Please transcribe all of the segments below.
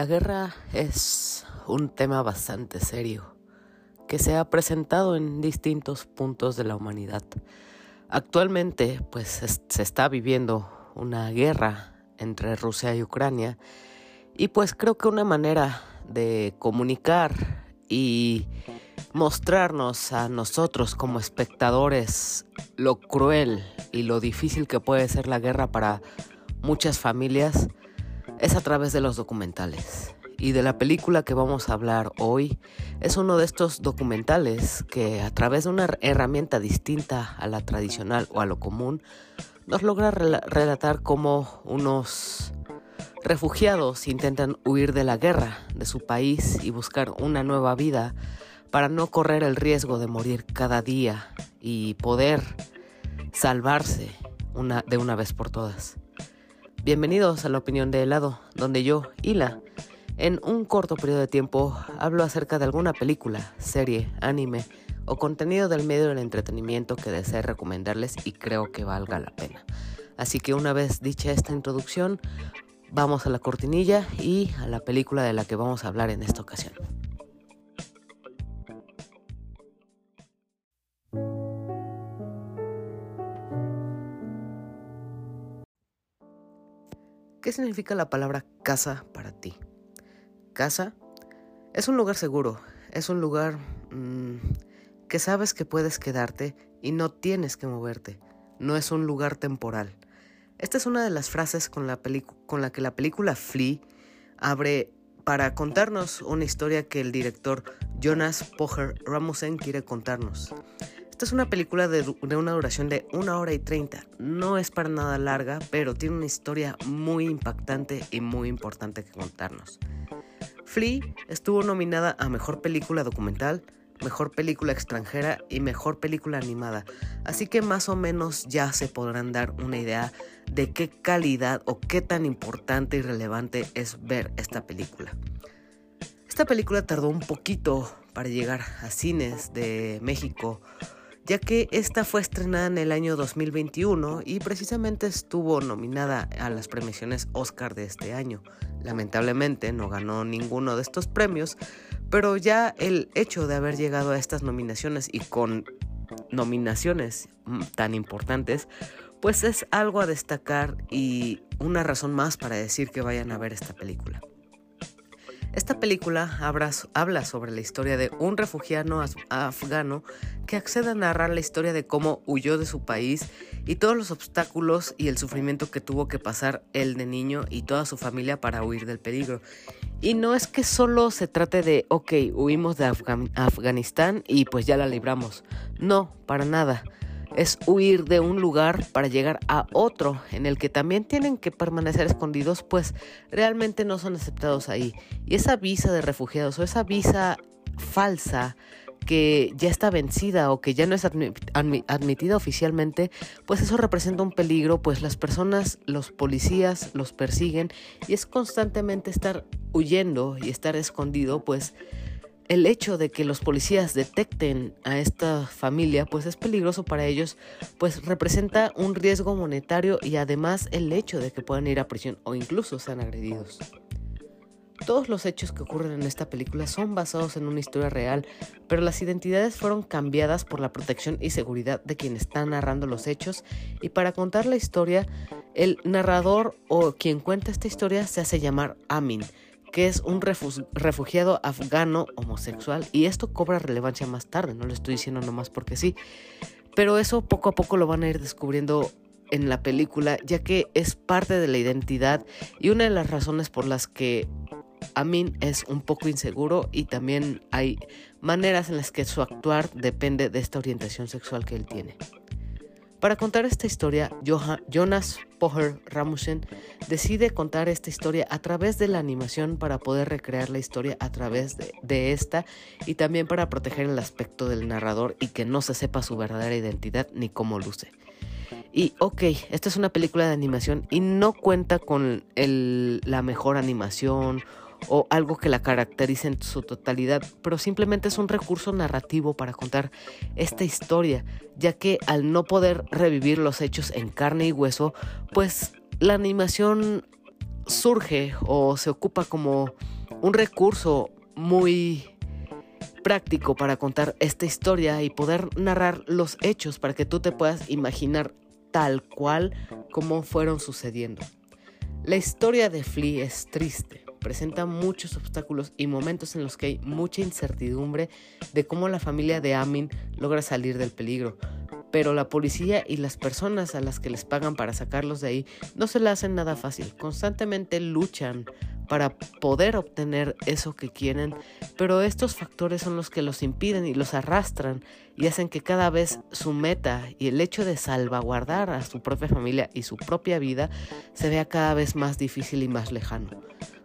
La guerra es un tema bastante serio que se ha presentado en distintos puntos de la humanidad. Actualmente, pues se está viviendo una guerra entre Rusia y Ucrania y pues creo que una manera de comunicar y mostrarnos a nosotros como espectadores lo cruel y lo difícil que puede ser la guerra para muchas familias es a través de los documentales. Y de la película que vamos a hablar hoy es uno de estos documentales que a través de una herramienta distinta a la tradicional o a lo común nos logra relatar cómo unos refugiados intentan huir de la guerra de su país y buscar una nueva vida para no correr el riesgo de morir cada día y poder salvarse una, de una vez por todas. Bienvenidos a la opinión de helado, donde yo, Hila, en un corto periodo de tiempo hablo acerca de alguna película, serie, anime o contenido del medio del entretenimiento que desee recomendarles y creo que valga la pena. Así que una vez dicha esta introducción, vamos a la cortinilla y a la película de la que vamos a hablar en esta ocasión. ¿Qué significa la palabra casa para ti? Casa es un lugar seguro, es un lugar mm, que sabes que puedes quedarte y no tienes que moverte, no es un lugar temporal. Esta es una de las frases con la, con la que la película Flea abre para contarnos una historia que el director Jonas Poher Ramusen quiere contarnos. Esta es una película de, una duración de una hora y treinta. No es para nada larga, pero tiene una historia muy impactante y muy importante que contarnos. Flea estuvo nominada a Mejor Película Documental, Mejor Película Extranjera y Mejor Película Animada, así que más o menos ya se podrán dar una idea de qué calidad o qué tan importante y relevante es ver esta película. Esta película tardó un poquito para llegar a cines de México ya que esta fue estrenada en el año 2021 y precisamente estuvo nominada a las premiaciones Oscar de este año. Lamentablemente no ganó ninguno de estos premios, pero ya el hecho de haber llegado a estas nominaciones y con nominaciones mm, tan importantes, pues es algo a destacar y una razón más para decir que vayan a ver esta película. Esta película habla sobre la historia de un refugiado afgano que accede a narrar la historia de cómo huyó de su país y todos los obstáculos y el sufrimiento que tuvo que pasar él de niño y toda su familia para huir del peligro. Y no es que solo se trate de, ok, huimos de Afganistán y pues ya la libramos. No, para nada es huir de un lugar para llegar a otro en el que también tienen que permanecer escondidos, pues realmente no son aceptados ahí. Y esa visa de refugiados o esa visa falsa que ya está vencida o que ya no es admitida oficialmente, pues eso representa un peligro, pues las personas, los policías los persiguen y es constantemente estar huyendo y estar escondido, pues el hecho de que los policías detecten a esta familia pues es peligroso para ellos, pues representa un riesgo monetario y además el hecho de que puedan ir a prisión o incluso sean agredidos. Todos los hechos que ocurren en esta película son basados en una historia real, pero las identidades fueron cambiadas por la protección y seguridad de quien está narrando los hechos y para contar la historia, el narrador o quien cuenta esta historia se hace llamar Amin, que es un refugiado afgano homosexual y esto cobra relevancia más tarde, no lo estoy diciendo nomás porque sí, pero eso poco a poco lo van a ir descubriendo en la película ya que es parte de la identidad y una de las razones por las que Amin es un poco inseguro y también hay maneras en las que su actuar depende de esta orientación sexual que él tiene. Para contar esta historia, Jonas Poher Ramusen decide contar esta historia a través de la animación para poder recrear la historia a través de, esta y también para proteger el aspecto del narrador y que no se sepa su verdadera identidad ni cómo luce. Y ok, esta es una película de animación y no cuenta con la mejor animación o algo que la caracterice en su totalidad, pero simplemente es un recurso narrativo para contar esta historia, ya que al no poder revivir los hechos en carne y hueso, pues la animación surge o se ocupa como un recurso muy práctico para contar esta historia y poder narrar los hechos para que tú te puedas imaginar tal cual como fueron sucediendo. La historia de Flea es triste, presenta muchos obstáculos y momentos en los que hay mucha incertidumbre de cómo la familia de Amin logra salir del peligro. Pero la policía y las personas a las que les pagan para sacarlos de ahí no se la hacen nada fácil. Constantemente luchan para poder obtener eso que quieren, pero estos factores son los que los impiden y los arrastran y hacen que cada vez su meta y el hecho de salvaguardar a su propia familia y su propia vida se vea cada vez más difícil y más lejano.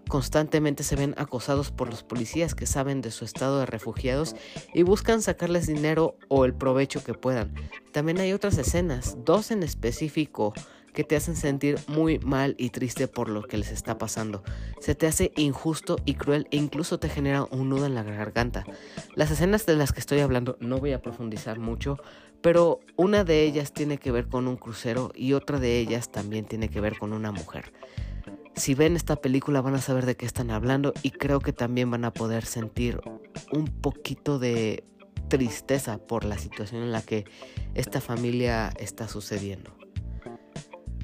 Constantemente se ven acosados por los policías que saben de su estado de refugiados y buscan sacarles dinero o el provecho que puedan. También hay otras escenas, dos en específico, que te hacen sentir muy mal y triste por lo que les está pasando. Se te hace injusto y cruel e incluso te genera un nudo en la garganta. Las escenas de las que estoy hablando no voy a profundizar mucho, pero una de ellas tiene que ver con un crucero y otra de ellas también tiene que ver con una mujer. Si ven esta película van a saber de qué están hablando y creo que también van a poder sentir un poquito de tristeza por la situación en la que esta familia está sucediendo.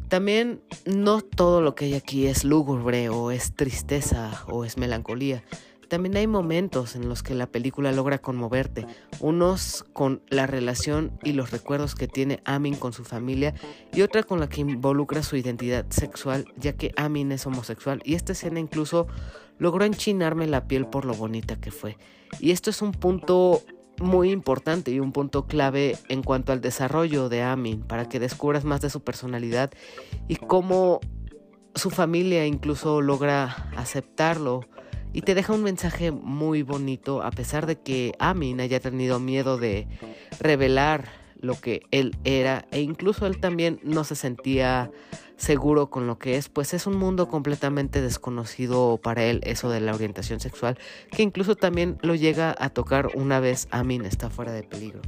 También no todo lo que hay aquí es lúgubre o es tristeza o es melancolía. También hay momentos en los que la película logra conmoverte, unos con la relación y los recuerdos que tiene Amin con su familia y otra con la que involucra su identidad sexual, ya que Amin es homosexual y esta escena incluso logró enchinarme la piel por lo bonita que fue. Y esto es un punto muy importante y un punto clave en cuanto al desarrollo de Amin para que descubras más de su personalidad y cómo su familia incluso logra aceptarlo y te deja un mensaje muy bonito a pesar de que Amin haya tenido miedo de revelar lo que él era e incluso él también no se sentía seguro con lo que es, pues es un mundo completamente desconocido para él eso de la orientación sexual, que incluso también lo llega a tocar una vez Amin está fuera de peligro.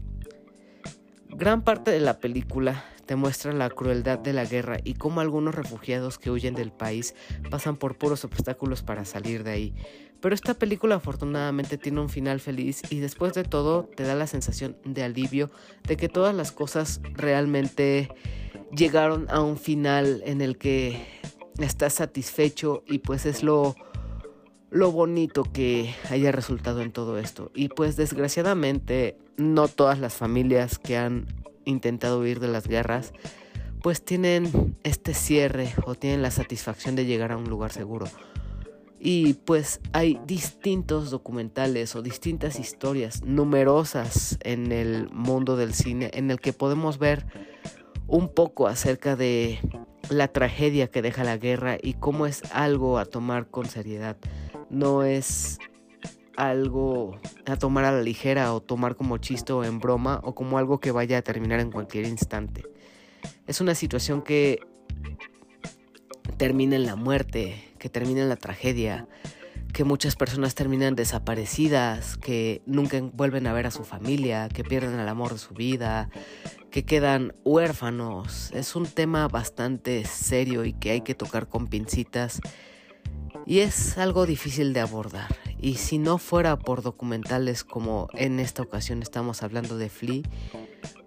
Gran parte de la película te muestra la crueldad de la guerra y cómo algunos refugiados que huyen del país pasan por puros obstáculos para salir de ahí. Pero esta película afortunadamente tiene un final feliz y después de todo te da la sensación de alivio de que todas las cosas realmente llegaron a un final en el que estás satisfecho y pues es lo, lo bonito que haya resultado en todo esto. Y pues desgraciadamente no todas las familias que han intentado huir de las guerras pues tienen este cierre o tienen la satisfacción de llegar a un lugar seguro. Y pues hay distintos documentales o distintas historias numerosas en el mundo del cine en el que podemos ver un poco acerca de la tragedia que deja la guerra y cómo es algo a tomar con seriedad. No es algo a tomar a la ligera o tomar como chiste o en broma o como algo que vaya a terminar en cualquier instante. Es una situación que termina en la muerte, que termina en la tragedia, que muchas personas terminan desaparecidas, que nunca vuelven a ver a su familia, que pierden el amor de su vida, que quedan huérfanos. Es un tema bastante serio y que hay que tocar con pincitas y es algo difícil de abordar. Y si no fuera por documentales como en esta ocasión estamos hablando de Flea,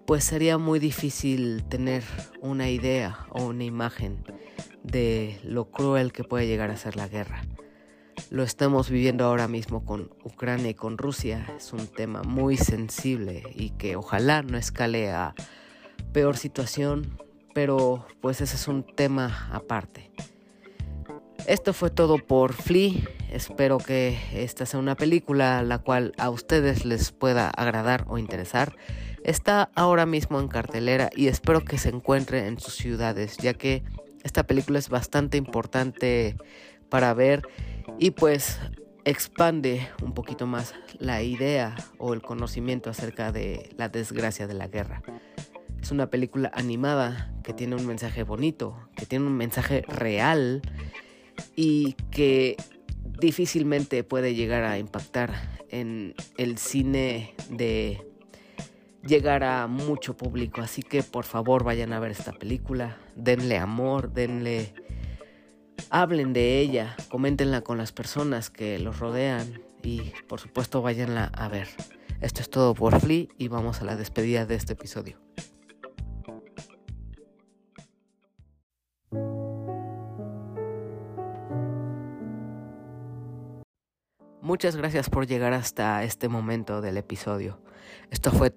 pues sería muy difícil tener una idea o una imagen de lo cruel que puede llegar a ser la guerra. Lo estamos viviendo ahora mismo con Ucrania y con Rusia. Es un tema muy sensible y que ojalá no escale a peor situación, pero pues ese es un tema aparte. Esto fue todo por Flea. Espero que esta sea una película la cual a ustedes les pueda agradar o interesar. Está ahora mismo en cartelera y espero que se encuentre en sus ciudades, ya que esta película es bastante importante para ver y pues expande un poquito más la idea o el conocimiento acerca de la desgracia de la guerra. Es una película animada que tiene un mensaje bonito, que tiene un mensaje real y que difícilmente puede llegar a impactar en el cine de llegar a mucho público. Así que por favor vayan a ver esta película, denle amor, denle hablen de ella, coméntenla con las personas que los rodean y por supuesto váyanla a ver. Esto es todo por Flea y vamos a la despedida de este episodio. Muchas gracias por llegar hasta este momento del episodio. Esto fue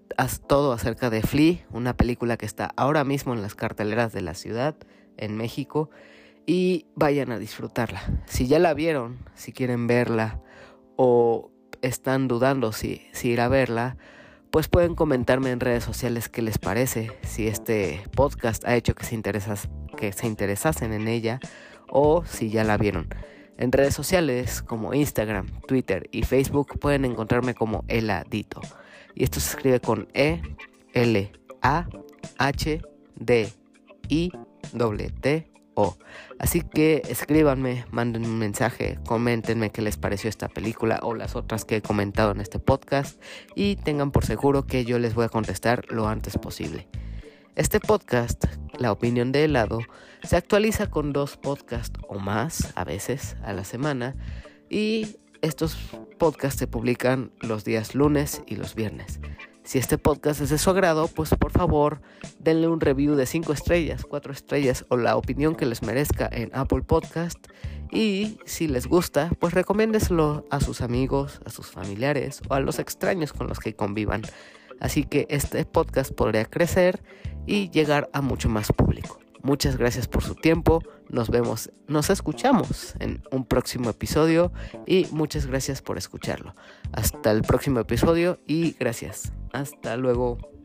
todo acerca de Flea, una película que está ahora mismo en las carteleras de la ciudad, en México, y vayan a disfrutarla. Si ya la vieron, si quieren verla o están dudando si, ir a verla, pues pueden comentarme en redes sociales qué les parece, si este podcast ha hecho que se, que se interesasen en ella o si ya la vieron. En redes sociales como Instagram, Twitter y Facebook pueden encontrarme como Eladito. Y esto se escribe con E, L, A, H, D, I, W, T, O. Así que escríbanme, manden un mensaje, coméntenme qué les pareció esta película o las otras que he comentado en este podcast y tengan por seguro que yo les voy a contestar lo antes posible. Este podcast, La opinión de helado, se actualiza con dos podcasts o más, a veces, a la semana, y estos podcasts se publican los días lunes y los viernes. Si este podcast es de su agrado, pues por favor denle un review de 5 estrellas, 4 estrellas o la opinión que les merezca en Apple Podcast. Y si les gusta, pues recomiéndeselo a sus amigos, a sus familiares o a los extraños con los que convivan. Así que este podcast podría crecer y llegar a mucho más público. Muchas gracias por su tiempo. Nos vemos, nos escuchamos en un próximo episodio y muchas gracias por escucharlo. Hasta el próximo episodio y gracias. Hasta luego.